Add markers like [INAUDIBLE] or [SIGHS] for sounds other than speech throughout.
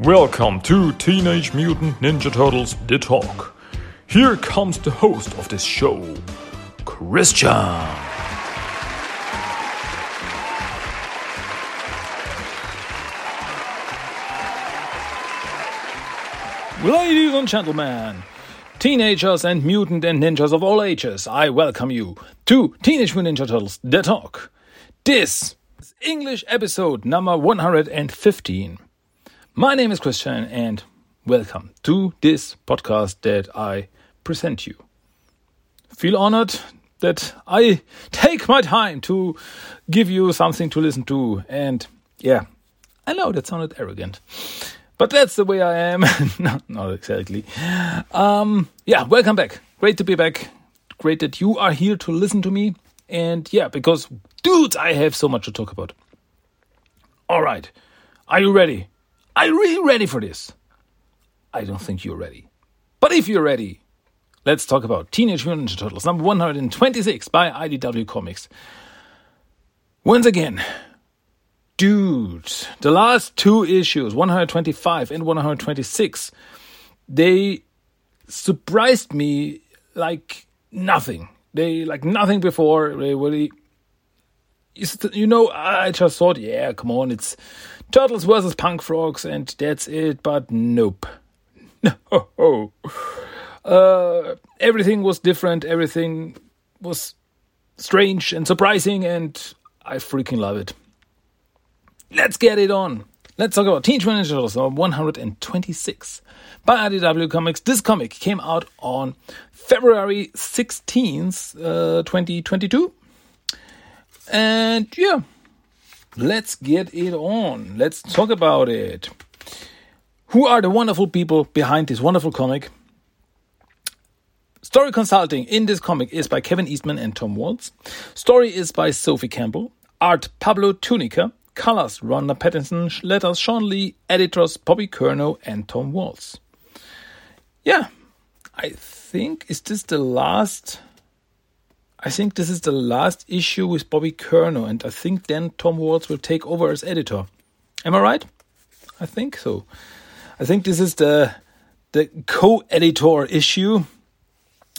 Welcome to Teenage Mutant Ninja Turtles The Talk. Here comes the host of this show, Christian. Ladies and gentlemen, teenagers and mutant and ninjas of all ages, I welcome you to Teenage Mutant Ninja Turtles The Talk. This is English episode number 115. My name is Christian and welcome to this podcast that I present you. Feel honored that I take my time to give you something to listen to and yeah, I know that sounded arrogant. But that's the way I am. [LAUGHS] no, not exactly. Um, yeah, welcome back. Great to be back. Great that you are here to listen to me. And yeah, because, dudes, I have so much to talk about. All right. Are you ready? Are you really ready for this? I don't think you're ready. But if you're ready, let's talk about Teenage Mutant Ninja Turtles number 126 by IDW Comics. Once again, dude, the last two issues, 125 and 126, they surprised me like nothing. They like nothing before. They really, you know, I just thought, yeah, come on, it's Turtles versus Punk Frogs, and that's it. But nope, [LAUGHS] no. Uh, everything was different. Everything was strange and surprising, and I freaking love it. Let's get it on. Let's talk about Teenage Mutant Ninja Turtles number 126 by IDW Comics. This comic came out on February 16th, uh, 2022. And yeah, let's get it on. Let's talk about it. Who are the wonderful people behind this wonderful comic? Story consulting in this comic is by Kevin Eastman and Tom Waltz. Story is by Sophie Campbell. Art Pablo Tunica. Colors Ronda Pattison. Letters Shawn Lee. Editors Bobby Curnow and Tom Waltz. Yeah, I think is this the last I think this is the last issue with Bobby Curnow, and I think then Tom Waltz will take over as editor. Am I right? I think so. I think this is the the co-editor issue.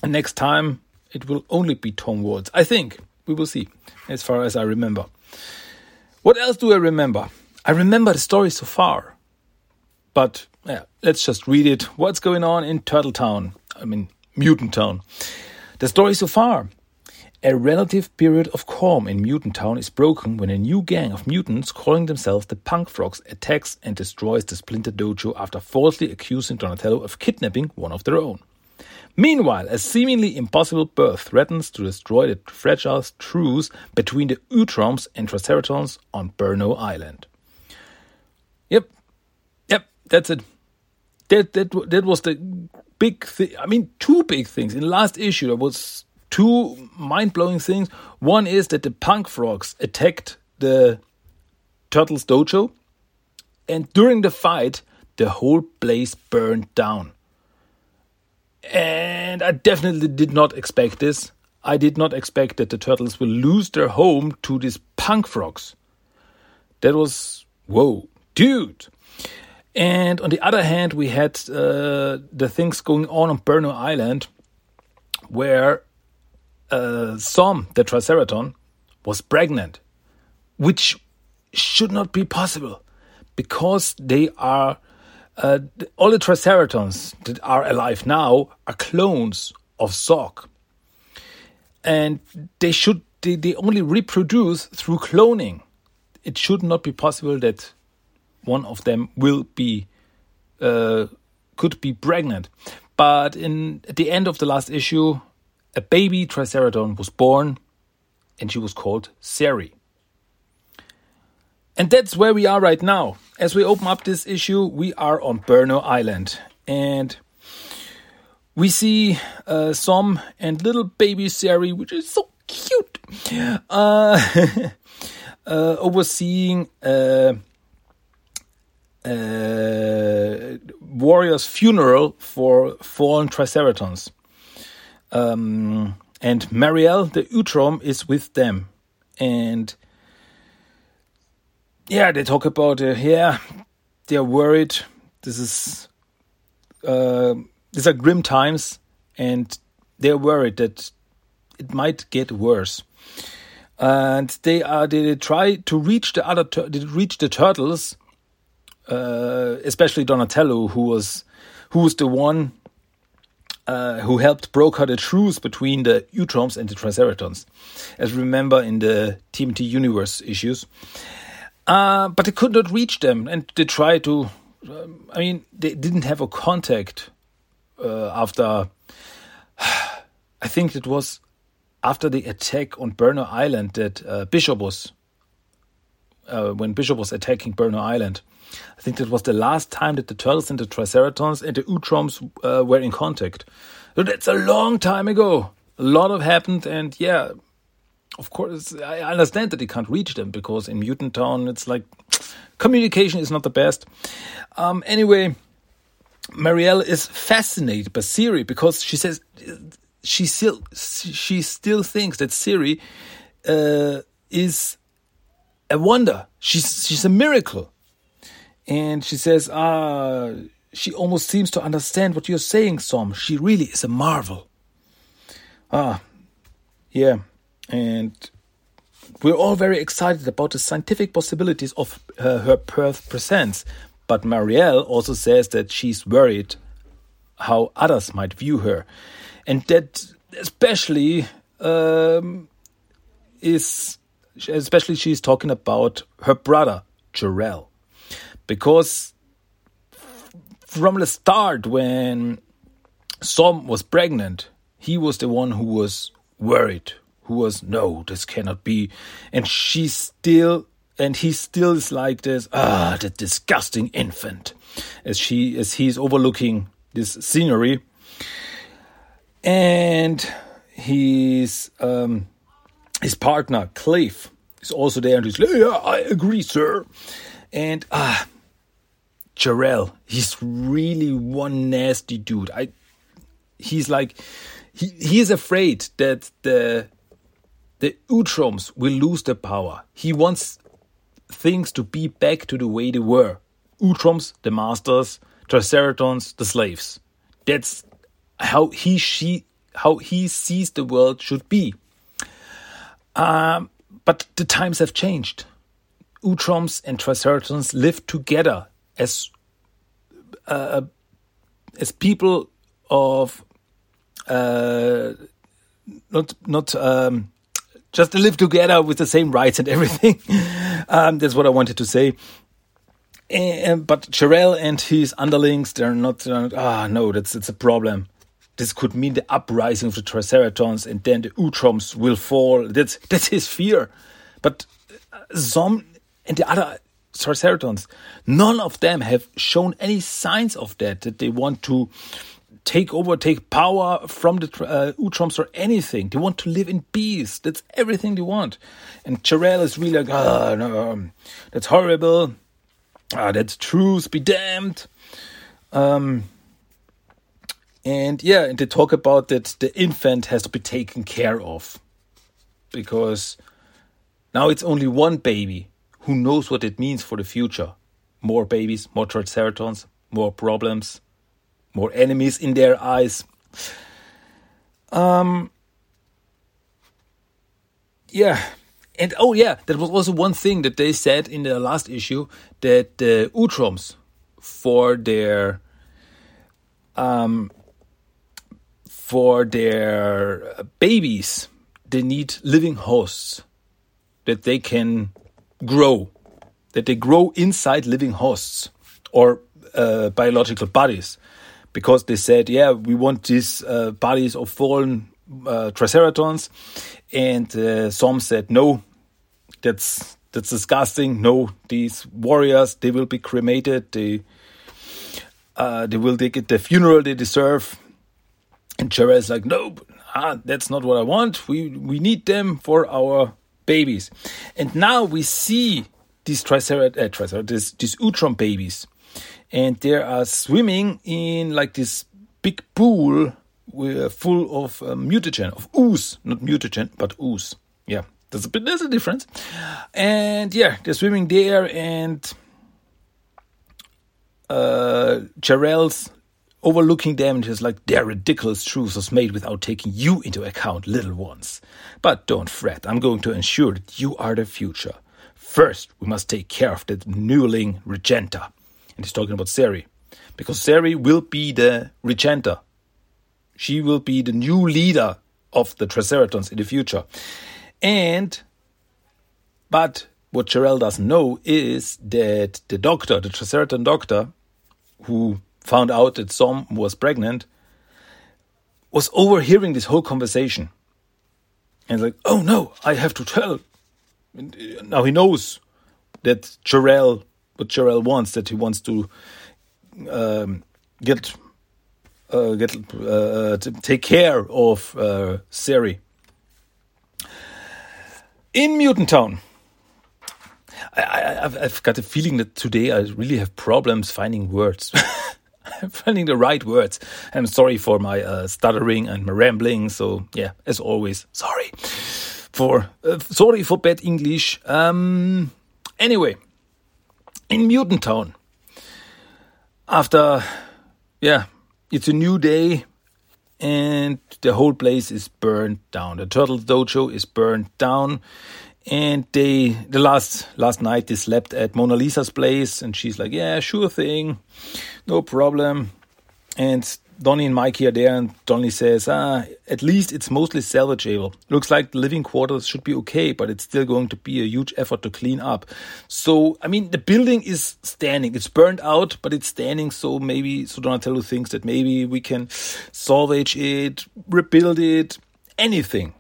And next time it will only be Tom Waltz. I think we will see, as far as I remember. What else do I remember? I remember the story so far, but yeah, let's just read it. What's going on in Turtle Town? I mean, Mutant Town. The story so far. A relative period of calm in Mutant Town is broken when a new gang of mutants calling themselves the Punk Frogs attacks and destroys the Splinter Dojo after falsely accusing Donatello of kidnapping one of their own. Meanwhile, a seemingly impossible birth threatens to destroy the fragile truce between the Utroms and Triceratons on Burnow Island. Yep, yep, that's it. That that that was the big thing. I mean, two big things in the last issue. There was two mind blowing things. One is that the punk frogs attacked the turtles dojo, and during the fight, the whole place burned down. And I definitely did not expect this. I did not expect that the turtles will lose their home to these punk frogs. That was, whoa, dude. And on the other hand, we had uh, the things going on on Burnow Island where uh, Som, the Triceraton, was pregnant, which should not be possible because they are uh, all the Triceratons that are alive now are clones of Zog, and they should they, they only reproduce through cloning. It should not be possible that one of them will be uh, could be pregnant. But in at the end of the last issue, a baby Triceraton was born, and she was called Sari. And that's where we are right now. As we open up this issue, we are on Burnow Island. And we see uh, Som and little baby Sari, which is so cute, uh, [LAUGHS] uh, overseeing a, a warrior's funeral for fallen Triceratons. Um, and Marielle, the Utrom, is with them. And yeah, they talk about, uh, yeah, they're worried this is uh, these are grim times, and they're worried that it might get worse. And they are they try to reach the other they reach the turtles, uh, especially Donatello, who was who was the one uh, who helped broker the truce between the Utroms and the Triceratons, as remember in the TMT Universe issues. Uh, but they could not reach them, and they tried to. Um, I mean, they didn't have a contact uh, after. [SIGHS] I think it was after the attack on Burnow Island that uh, Bishop was. Uh, when Bishop was attacking Burnow Island, I think that was the last time that the turtles and the Triceratons and the Utroms uh, were in contact. So that's a long time ago. A lot of happened, and yeah, of course, I understand that they can't reach them because in Mutant Town it's like communication is not the best. Um, anyway, Marielle is fascinated by Siri because she says she still she still thinks that Siri uh, is a wonder. She's she's a miracle, and she says, "Ah, she almost seems to understand what you're saying, Som. She really is a marvel." Ah, yeah, and we're all very excited about the scientific possibilities of uh, her Perth presence. But Marielle also says that she's worried how others might view her and that especially um, is especially she's talking about her brother Jarell, because from the start when Som was pregnant, he was the one who was worried, who was no, this cannot be, and she still and he still is like this ah the disgusting infant as she as he's overlooking this scenery and his um, his partner Cliff is also there, and he's like, "Yeah, I agree, sir." And ah, Jarell, he's really one nasty dude. I, he's like, he he is afraid that the the Utroms will lose their power. He wants things to be back to the way they were. Utroms, the masters, Triceratons, the slaves. That's how he she how he sees the world should be. Um, but the times have changed. Utroms and Triceratons live together as uh, as people of uh, not not um, just to live together with the same rights and everything. [LAUGHS] um, that's what I wanted to say. And, but Jarell and his underlings, they're not. Ah, no, that's it's a problem. This could mean the uprising of the Triceratons, and then the Utroms will fall. That's that's his fear. But Som and the other Triceratons, none of them have shown any signs of that. That they want to take over, take power from the uh, Utroms or anything. They want to live in peace. That's everything they want. And Jarell is really like, ah, no, um, that's horrible. Ah, that's truth, be damned. Um, and yeah, and they talk about that the infant has to be taken care of because now it's only one baby who knows what it means for the future. More babies, more triceratons, more problems, more enemies in their eyes. Um, yeah, and oh yeah, that was also one thing that they said in the last issue that the Utroms for their um for their babies, they need living hosts that they can grow, that they grow inside living hosts or uh, biological bodies. Because they said, yeah, we want these uh, bodies of fallen uh, triceratons, and uh, some said, no, that's that's disgusting. No, these warriors they will be cremated. They uh, they will get the funeral they deserve. And is like, no, ah, that's not what I want. We we need them for our babies. And now we see these tricerat, uh, tricerat these, these Utrom babies, and they are swimming in like this big pool full of uh, mutagen, of ooze, not mutagen, but ooze. Yeah, there's a bit, there's a difference. And yeah, they're swimming there, and uh, Jarell's overlooking just like their ridiculous truths was made without taking you into account, little ones. But don't fret, I'm going to ensure that you are the future. First, we must take care of that newling Regenta. And he's talking about Seri. Because Seri will be the Regenta. She will be the new leader of the Triceratons in the future. And, but what Jarell doesn't know is that the doctor, the Triceraton doctor, who found out that Som was pregnant, was overhearing this whole conversation. And like, oh no, I have to tell. And uh, now he knows that Jarell, what Jarell wants, that he wants to um, get uh, get uh, to take care of uh, Seri. In Mutant Town, I, have got a feeling that today I really have problems finding words. [LAUGHS] [LAUGHS] finding the right words. I'm sorry for my uh, stuttering and my rambling. So yeah, as always, sorry for uh, sorry for bad English. Um, anyway, in Mutant Town, after yeah, it's a new day and the whole place is burned down. The Turtle Dojo is burned down and they the last last night they slept at Mona Lisa's place and she's like, Yeah, sure thing, no problem. And Donnie and Mikey are there and Donnie says, Ah, at least it's mostly salvageable. Looks like the living quarters should be okay, but it's still going to be a huge effort to clean up. So I mean the building is standing. It's burned out, but it's standing, so maybe so Donatello thinks that maybe we can salvage it, rebuild it, anything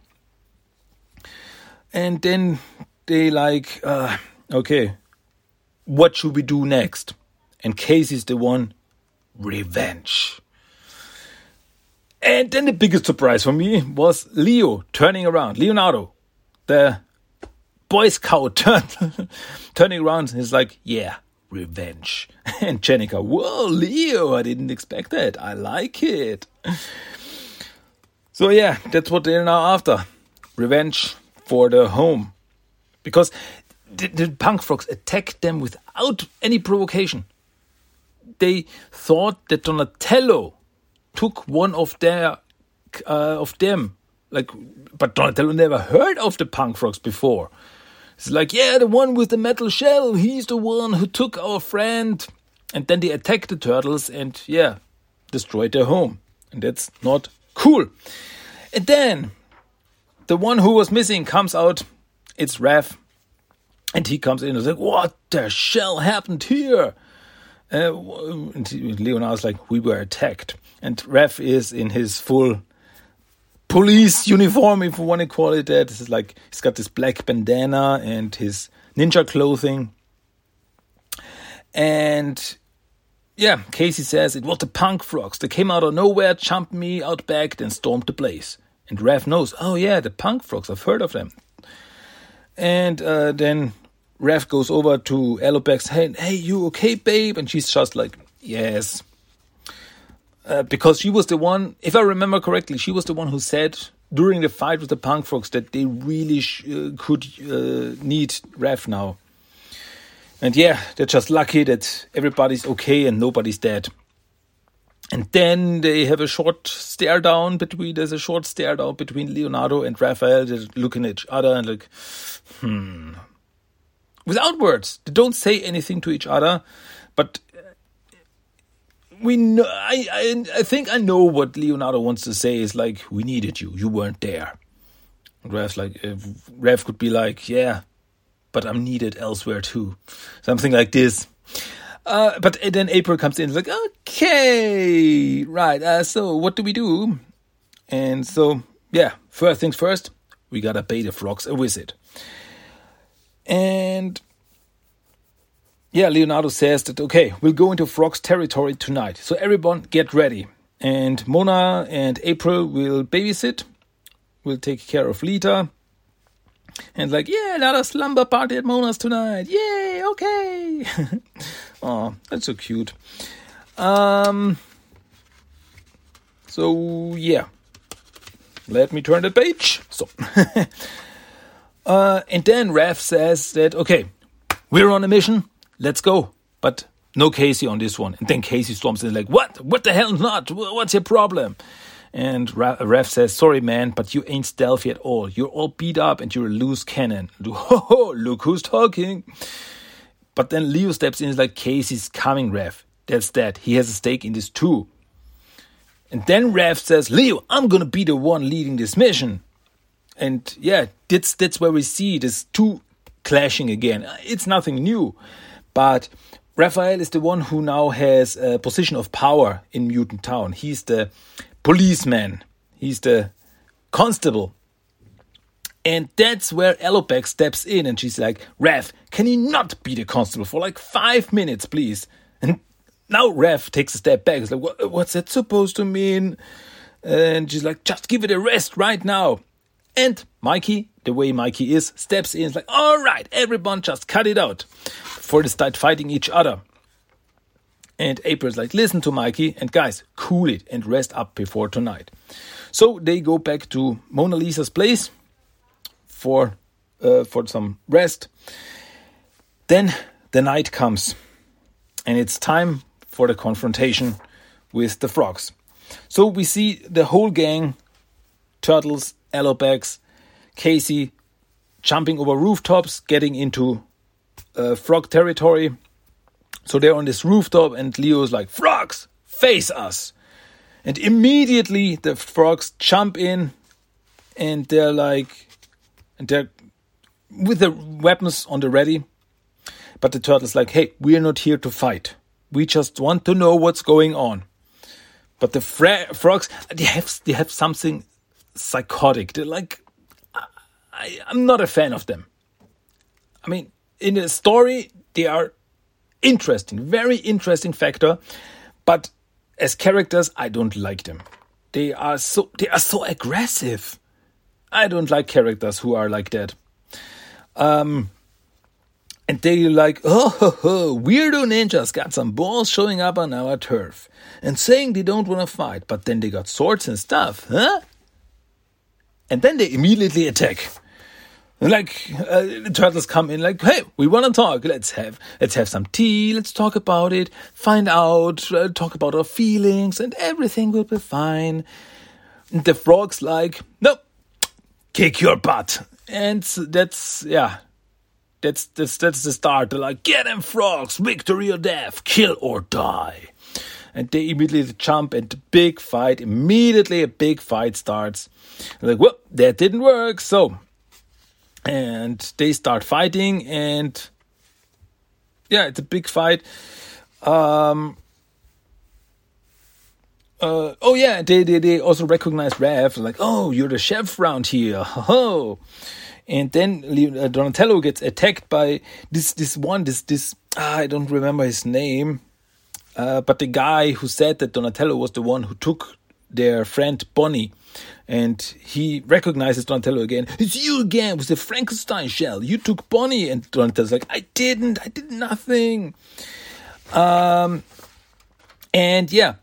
and then they like, uh, okay, what should we do next? And Casey's the one, revenge. And then the biggest surprise for me was Leo turning around, Leonardo, the Boy Scout [LAUGHS] turned, turning around. He's like, yeah, revenge. [LAUGHS] And Jennika, whoa, Leo, I didn't expect that. I like it. So yeah, that's what they're now after. Revenge, for the home because the, the punk frogs attacked them without any provocation. They thought that Donatello took one of their uh, of them, like, but Donatello never heard of the punk frogs before. It's like, yeah, the one with the metal shell, he's the one who took our friend. And then they attacked the turtles and, yeah, destroyed their home. And that's not cool. And then the one who was missing comes out. It's Raph. And he comes in and is like, What the shell happened here? Uh, and Leonardo's like, We were attacked. And Raph is in his full police uniform, if you want to call it that. This is like, he's got this black bandana and his ninja clothing. And yeah, Casey says it was the punk frogs. They came out of nowhere, jumped me out back, then stormed the place. And Raph knows, oh yeah, the punk frogs, I've heard of them. And uh, then Raph goes over to Alopex, hey, hey, you okay, babe? And she's just like, yes. Uh, because she was the one, if I remember correctly, she was the one who said during the fight with the punk frogs that they really uh, could uh, need Raph now. And yeah, they're just lucky that everybody's okay and nobody's dead. And then they have a short stare down between, there's a short stare down between Leonardo and Raphael. They're looking at each other and like, hmm. Without words. They don't say anything to each other, but we know, I, I, I think I know what Leonardo wants to say is like, we needed you. You weren't there. And like, uh, Raph could be like, yeah, but I'm needed elsewhere too. Something like this. Uh, but then April comes in, like, okay, right. Uh, so what do we do? And so, yeah, first things first, we gotta pay the frogs a visit. And yeah, Leonardo says that okay, we'll go into frogs territory tonight. So everyone get ready. And Mona and April will babysit. We'll take care of Lita. And like, yeah, another slumber party at Mona's tonight. Yay, okay. [LAUGHS] oh, that's so cute. Um so yeah. Let me turn the page. So [LAUGHS] uh and then Raph says that okay, we're on a mission, let's go. But no Casey on this one. And then Casey storms in like, what? What the hell not? What's your problem? And Raph says, sorry man, but you ain't stealthy at all. You're all beat up and you're a loose cannon. [LAUGHS] Look who's talking. But then Leo steps in is like, Casey's coming, Raph. That's that. He has a stake in this too. And then Raph says, Leo, I'm gonna be the one leading this mission. And yeah, that's that's where we see this two clashing again. It's nothing new. But Raphael is the one who now has a position of power in Mutant Town. He's the policeman. He's the constable. And that's where Alopex steps in and she's like, Raph, can you not be the constable for like five minutes, please? And now Raph takes a step back. He's like, what's that supposed to mean? And she's like, just give it a rest right now. And Mikey, the way Mikey is, steps in. It's like, all right, everyone just cut it out. Before they start fighting each other. And April's like, listen to Mikey, and guys, cool it and rest up before tonight. So they go back to Mona Lisa's place for uh, for some rest. Then the night comes, and it's time for the confrontation with the frogs. So we see the whole gang, Turtles, Alopex, Casey, jumping over rooftops, getting into uh, frog territory so they're on this rooftop, and Leo's like, Frogs, face us. And immediately the frogs jump in, and they're like, they're with the weapons on the ready. But the turtle's like, hey, we're not here to fight. We just want to know what's going on. But the frogs, they have they have something psychotic. They're like, I, I'm not a fan of them. I mean, in the story, they are interesting, very interesting factor. But as characters, I don't like them. They are so they are so aggressive. I don't like characters who are like that. Um, and they are like, oh, ho, ho, weirdo ninjas got some balls showing up on our turf and saying they don't want to fight, but then they got swords and stuff, huh? And then they immediately attack. Like uh, the turtles come in like hey we want to talk. Let's have let's have some tea. Let's talk about it. Find out uh, talk about our feelings and everything will be fine. And the frogs like no kick your butt. And that's yeah. That's that's that's the start. They're like get them frogs victory or death kill or die. And they immediately jump and big fight immediately a big fight starts. Like well that didn't work so. And they start fighting and yeah it's a big fight. Um uh, oh yeah they, they they also recognize Raph like oh you're the chef around here [LAUGHS] oh and then uh, Donatello gets attacked by this this one this this ah, I don't remember his name uh, but the guy who said that Donatello was the one who took their friend Bonnie and he recognizes Donatello again. It's you again with the Frankenstein shell. You took Bonnie, and Donatello's like, I didn't. I did nothing. Um, and yeah,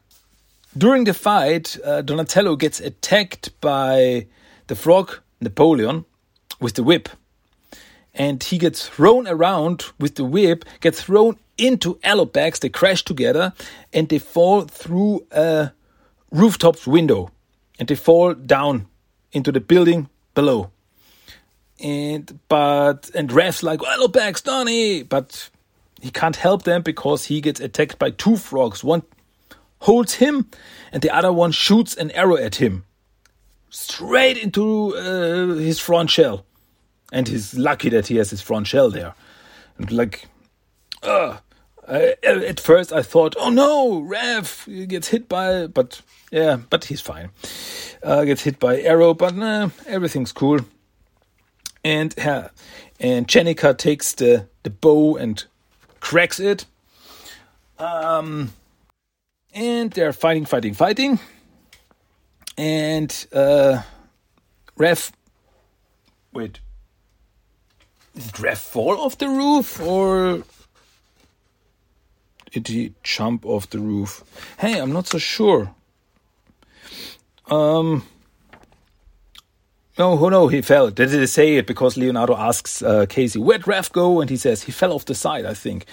during the fight, uh, Donatello gets attacked by the frog Napoleon with the whip, and he gets thrown around with the whip, gets thrown into Alopex. They crash together, and they fall through a rooftop window and they fall down into the building below. And but and Raph's like, hello back, Donny, but he can't help them because he gets attacked by two frogs. One holds him, and the other one shoots an arrow at him, straight into uh, his front shell. And he's lucky that he has his front shell there. And like, uh, at first I thought, oh no, Raph gets hit by, but yeah, but he's fine. Uh, gets hit by arrow, but nah, everything's cool. And yeah, and Jennika takes the the bow and cracks it. Um, and they're fighting, fighting, fighting. And uh, Raph, wait, did Raph fall off the roof or did he jump off the roof? Hey, I'm not so sure. Um, No, oh no, he fell. Did they say it because Leonardo asks uh, Casey, where'd Raph go? And he says, he fell off the side, I think.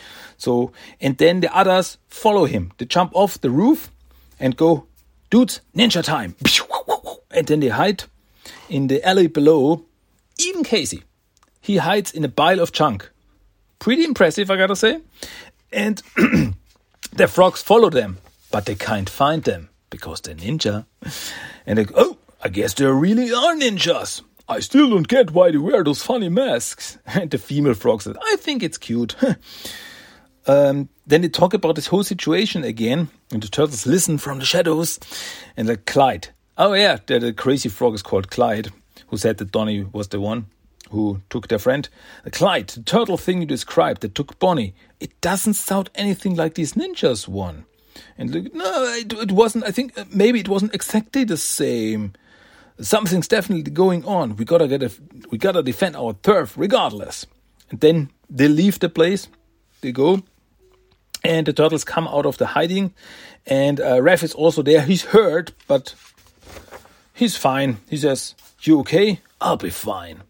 So, and then the others follow him. They jump off the roof and go, dudes, ninja time. [LAUGHS] And then they hide in the alley below. Even Casey, he hides in a pile of junk. Pretty impressive, I gotta say. And [CLEARS THROAT] the frogs follow them, but they can't find them because they're ninja. And they go, oh, I guess there really are ninjas. I still don't get why they wear those funny masks. [LAUGHS] And the female frog says, I think it's cute. [LAUGHS] um, then they talk about this whole situation again, and the turtles listen from the shadows. And like Clyde. Oh, yeah, the, the crazy frog is called Clyde, who said that Donnie was the one who took their friend. Clyde, the turtle thing you described that took Bonnie, it doesn't sound anything like these ninjas one. And look, no, it, it wasn't. I think uh, maybe it wasn't exactly the same something's definitely going on. We gotta get a, we gotta defend our turf regardless. And then they leave the place. They go, and the turtles come out of the hiding, and uh, is also there. He's hurt, but he's fine. He says, "You okay? I'll be fine."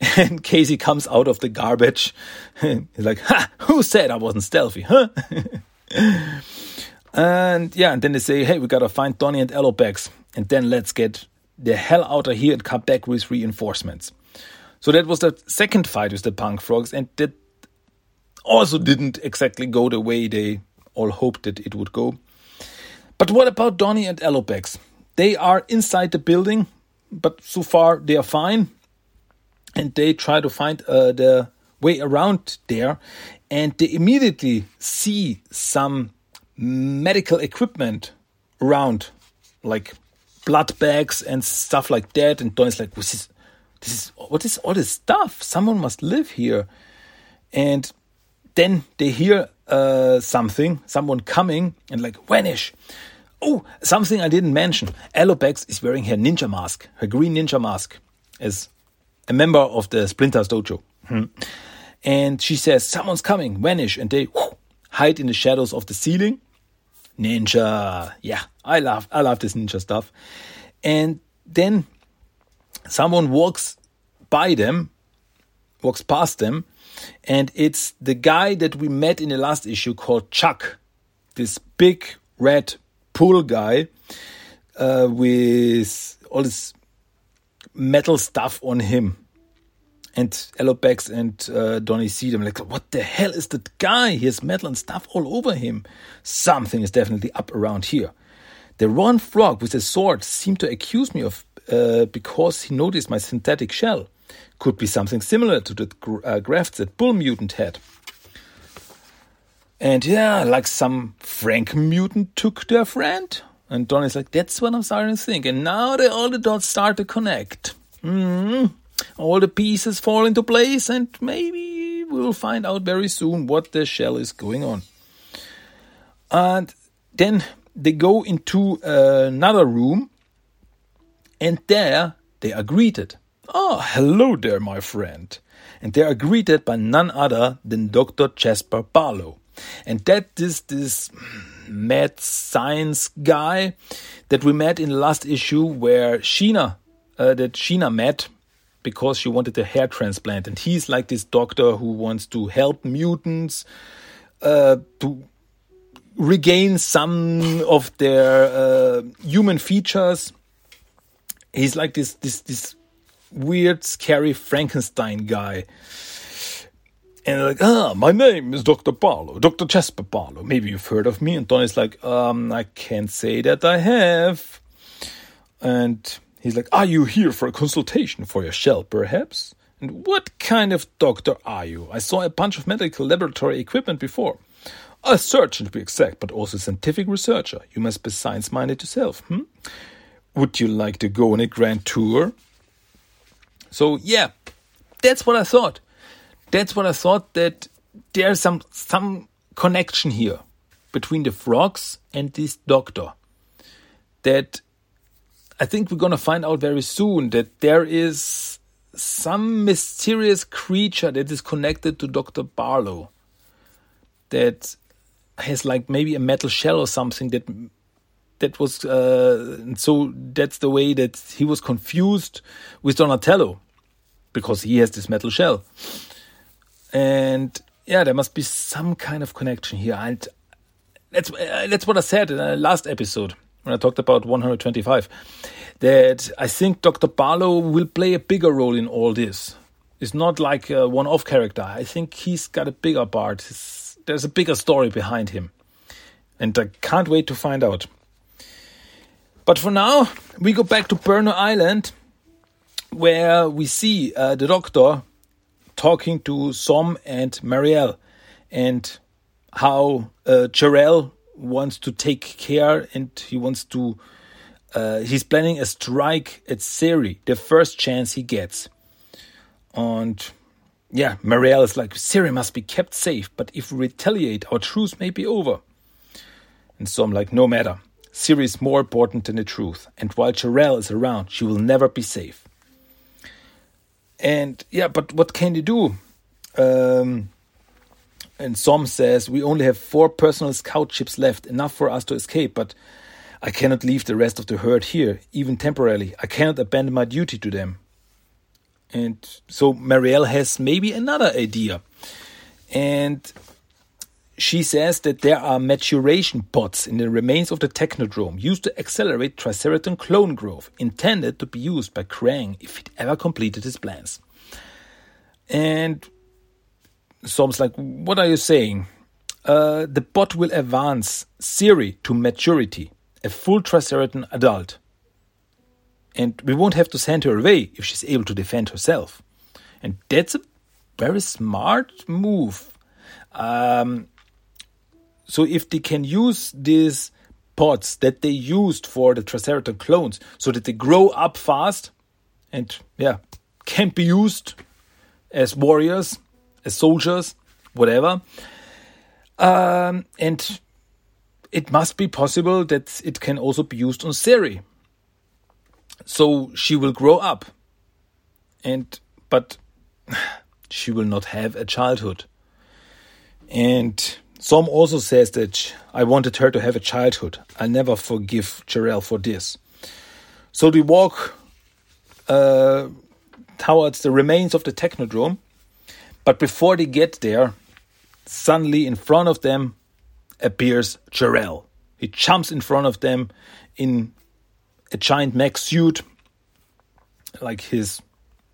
[LAUGHS] And Casey comes out of the garbage. [LAUGHS] He's like, "Ha! Who said I wasn't stealthy, huh?" [LAUGHS] and yeah, and then they say, "Hey, we gotta find Donnie and Alopex, and then let's get the hell out of here and come back with reinforcements. So that was the second fight with the punk frogs, and that also didn't exactly go the way they all hoped that it would go. But what about Donny and Alopex? They are inside the building, but so far they are fine, and they try to find uh, the way around there, and they immediately see some medical equipment around, like blood bags and stuff like that. And Donny's like, this is, this is, what is all this stuff? Someone must live here. And then they hear uh, something, someone coming, and like, vanish. Oh, something I didn't mention. Alopex is wearing her ninja mask, her green ninja mask, as a member of the Splinters Dojo. Hmm. And she says, Someone's coming, vanish. And they whoo, hide in the shadows of the ceiling. Ninja. Yeah, I love I love this ninja stuff. And then someone walks by them, walks past them, and it's the guy that we met in the last issue called Chuck, this big red pool guy uh, with all this metal stuff on him and Alopex and uh, Donnie see them like, what the hell is that guy? He has metal and stuff all over him. Something is definitely up around here. The Ron Frog with his sword seemed to accuse me of uh, because he noticed my synthetic shell. Could be something similar to the uh, grafts that Bull Mutant had. And yeah, like some Frank Mutant took their friend. And Donnie's like, that's what I'm starting to think. And now they, all the dots start to connect. Mm-hmm all the pieces fall into place, and maybe we'll find out very soon what the shell is going on. And then they go into another room, and there they are greeted. Oh, hello there, my friend. And they are greeted by none other than Dr. Jasper Barlow. And that is this mad science guy that we met in the last issue where Sheena, uh, that Sheena met because she wanted a hair transplant. And he's like this doctor who wants to help mutants uh, to regain some of their uh, human features. He's like this this this weird, scary Frankenstein guy. And like, ah, my name is Dr. Barlow, Dr. Jasper Barlow. Maybe you've heard of me. And Donnie's like, um, I can't say that I have. And He's like, Are you here for a consultation for your shell, perhaps? And what kind of doctor are you? I saw a bunch of medical laboratory equipment before. A surgeon, to be exact, but also a scientific researcher. You must be science minded yourself. Hmm? Would you like to go on a grand tour? So, yeah, that's what I thought. That's what I thought that there's some, some connection here between the frogs and this doctor. That I think we're to find out very soon that there is some mysterious creature that is connected to Dr. Barlow that has like maybe a metal shell or something that that was uh, so that's the way that he was confused with Donatello because he has this metal shell. And yeah, there must be some kind of connection here. And that's uh, that's what I said in the last episode when I talked about 125. That I think Dr. Barlow will play a bigger role in all this. It's not like a one-off character. I think he's got a bigger part. there's a bigger story behind him, and I can't wait to find out. But for now, we go back to Burnow Island, where we see uh, the Doctor talking to Som and Marielle, and how uh, Jarell wants to take care and he wants to. Uh, he's planning a strike at Siri, the first chance he gets. And yeah, Marielle is like, Siri must be kept safe, but if we retaliate, our truce may be over. And so I'm like, no matter. Siri is more important than the truth, and while Jarell is around, she will never be safe. And yeah, but what can you do? Um, and Som says, We only have four personal scout ships left, enough for us to escape, but I cannot leave the rest of the herd here, even temporarily. I cannot abandon my duty to them. And so Marielle has maybe another idea. And she says that there are maturation pods in the remains of the Technodrome used to accelerate Triceraton clone growth, intended to be used by Krang if it ever completed his plans. And Som's like, What are you saying? Uh, the bot will advance Siri to maturity, a full Triceraton adult. And we won't have to send her away if she's able to defend herself. And that's a very smart move. Um, so if they can use these pods that they used for the Triceraton clones so that they grow up fast and yeah, can be used as warriors, as soldiers, whatever. Um, and it must be possible that it can also be used on Siri. So she will grow up. And but [SIGHS] she will not have a childhood. And Som also says that I wanted her to have a childhood. I never forgive Jarell for this. So they walk uh, towards the remains of the Technodrome, but before they get there, suddenly in front of them appears Jarell. He jumps in front of them in a giant mech suit, like his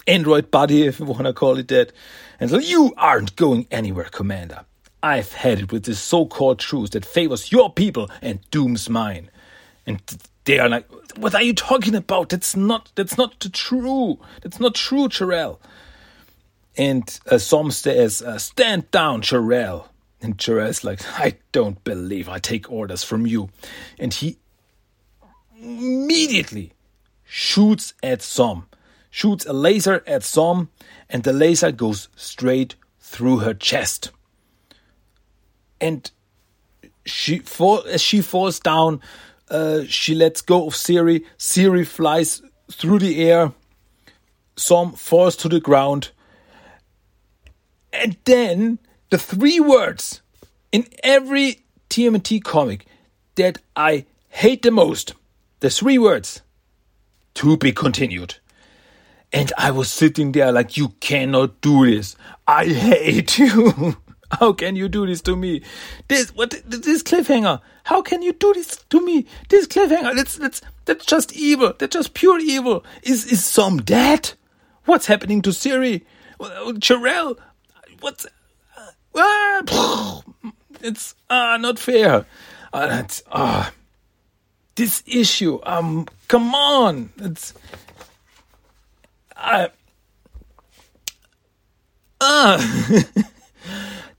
android body, [LAUGHS] if you want to call it that, and so you aren't going anywhere, Commander. I've had it with this so called truth that favors your people and dooms mine. And they are like, What are you talking about? That's not that's not true. That's not true, Jarell. And uh, Som says, uh, Stand down, Jarell. And Jarell's like, I don't believe I take orders from you. And he immediately shoots at Som, shoots a laser at Som, and the laser goes straight through her chest and she fall as she falls down. Uh, she lets go of Siri. Siri flies through the air. Som falls to the ground. And then the three words in every TMNT comic that I hate the most. The three words. To be continued. And I was sitting there like, you cannot do this. I hate [LAUGHS] you. How can you do this to me? This what this cliffhanger? How can you do this to me? This cliffhanger. That's that's that's just evil. That's just pure evil. Is is Som dead? What's happening to Siri? Jarell? What's uh, ah, it's uh, not fair. Uh, that's uh, this issue. Um, come on. It's uh, uh [LAUGHS]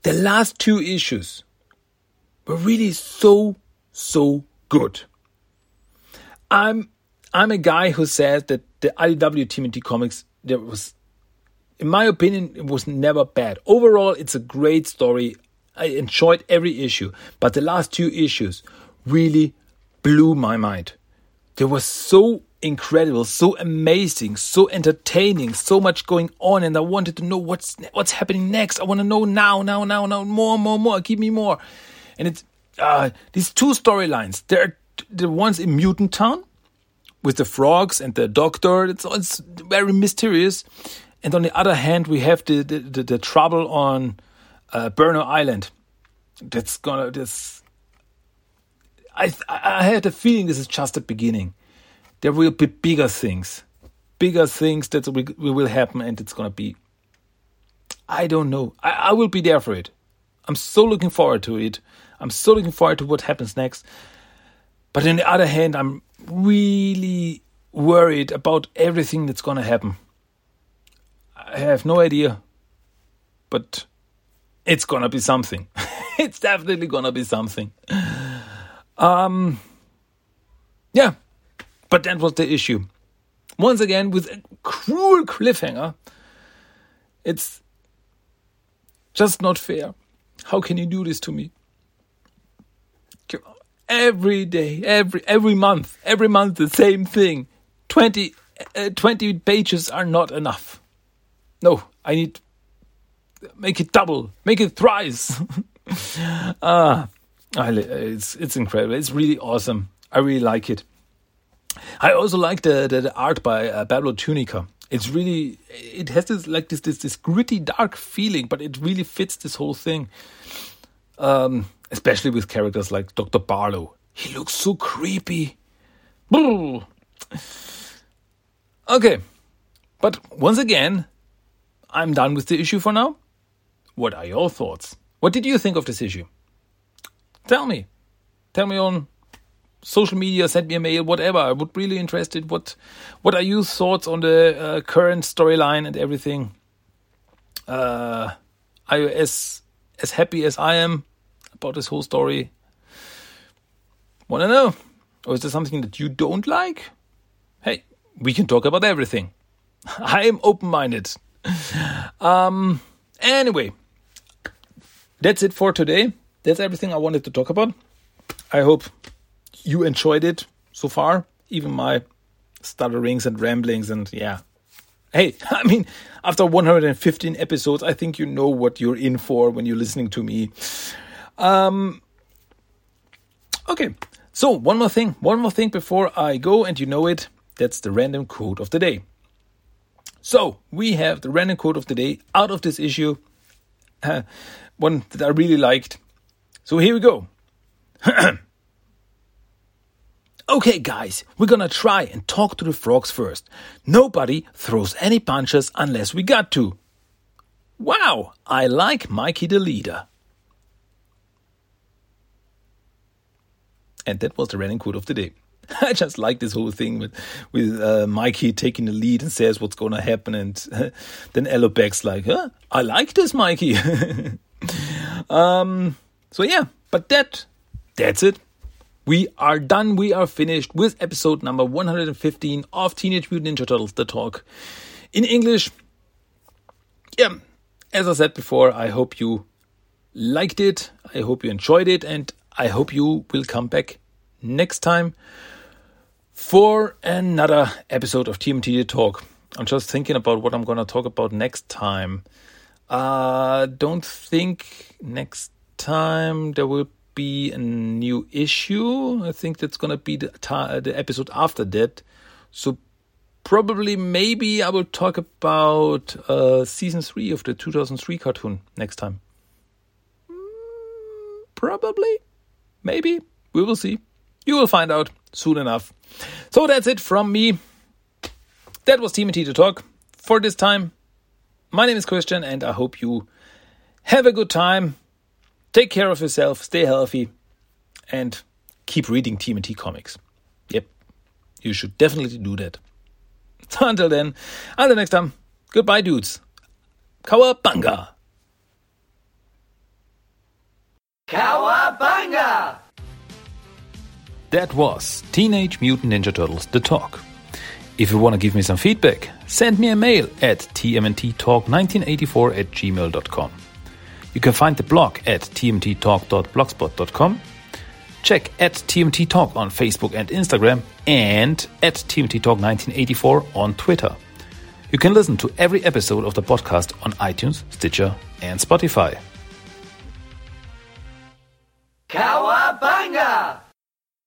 the last two issues were really so, so good. I'm I'm a guy who says that the IDW TMNT comics there was in my opinion it was never bad. Overall it's a great story. I enjoyed every issue, but the last two issues really blew my mind. There were so incredible, so amazing, so entertaining, so much going on, and I wanted to know what's what's happening next. I want to know now, now, now, now, more, more, more. Give me more. And it's uh, these two storylines. They're the ones in Mutant Town with the frogs and the doctor. It's it's very mysterious. And on the other hand, we have the the, the, the trouble on uh, Burnow Island. That's gonna this. I I had a feeling this is just the beginning. There will be bigger things, bigger things that will, will happen, and it's gonna be. I don't know. I, I will be there for it. I'm so looking forward to it. I'm so looking forward to what happens next. But on the other hand, I'm really worried about everything that's to happen. I have no idea, but it's to be something. [LAUGHS] it's definitely to be something. Um, yeah, but that was the issue. Once again, with a cruel cliffhanger, it's just not fair. How can you do this to me? every day, every every month, every month the same thing. 20, uh, 20 pages are not enough. No, I need make it double, make it thrice. [LAUGHS] ah, it's it's incredible. It's really awesome. I really like it. I also like the the, the art by uh, Pablo Tunica. It's really it has this like this this this gritty dark feeling, but it really fits this whole thing. Um, especially with characters like Dr. Barlow. He looks so creepy. Okay, but once again, I'm done with the issue for now. What are your thoughts? What did you think of this issue? Tell me. Tell me on social media, send me a mail, whatever. I would really interested. What what are your thoughts on the uh, current storyline and everything? Uh, are you as as happy as I am about this whole story? Want to know? Or is there something that you don't like? Hey, we can talk about everything. [LAUGHS] I am open minded. [LAUGHS] Um, anyway, that's it for today. That's everything I wanted to talk about. I hope you enjoyed it so far, even my stutterings and ramblings and yeah. Hey, [LAUGHS] I mean, after 115 episodes, I think you know what you're in for when you're listening to me. Um, okay, so one more thing, one more thing before I go, and you know it. That's the random quote of the day. So we have the random quote of the day out of this issue, uh, [LAUGHS] one that I really liked. So here we go. [CLEARS THROAT] okay, guys, we're gonna try and talk to the frogs first. Nobody throws any punches unless we got to. Wow, I like Mikey the leader. And that was the running quote of the day. [LAUGHS] I just like this whole thing with with uh, Mikey taking the lead and says what's to happen, and uh, [LAUGHS] then Alopex like, "Huh, I like this, Mikey." [LAUGHS] um, so yeah, but that that's it. We are done. We are finished with episode number 115 of Teenage Mutant Ninja Turtles: The Talk in English. Yeah, as I said before, I hope you liked it. I hope you enjoyed it, and I hope you will come back next time for another episode of TMT Talk. I'm just thinking about what I'm going to talk about next time. Uh, don't think next time there will be a new issue. I think that's going to be the, the episode after that. So probably maybe I will talk about uh, season 3 of the 2003 cartoon next time. Mm, probably. Maybe. We will see. You will find out soon enough. So that's it from me. That was TMT to Talk for this time. My name is Christian, and I hope you have a good time. Take care of yourself, stay healthy, and keep reading TMT comics. Yep, you should definitely do that. So [LAUGHS] until then, until next time, goodbye, dudes. Cowabunga! Cowabunga! That was Teenage Mutant Ninja Turtles The Talk. If you want to give me some feedback, send me a mail at tmnttalk1984 at gmail.com. You can find the blog at tmttalk.blogspot.com. Check at TMT Talk on Facebook and Instagram and at TMT Talk 1984 on Twitter. You can listen to every episode of the podcast on iTunes, Stitcher, and Spotify. Cowabunga!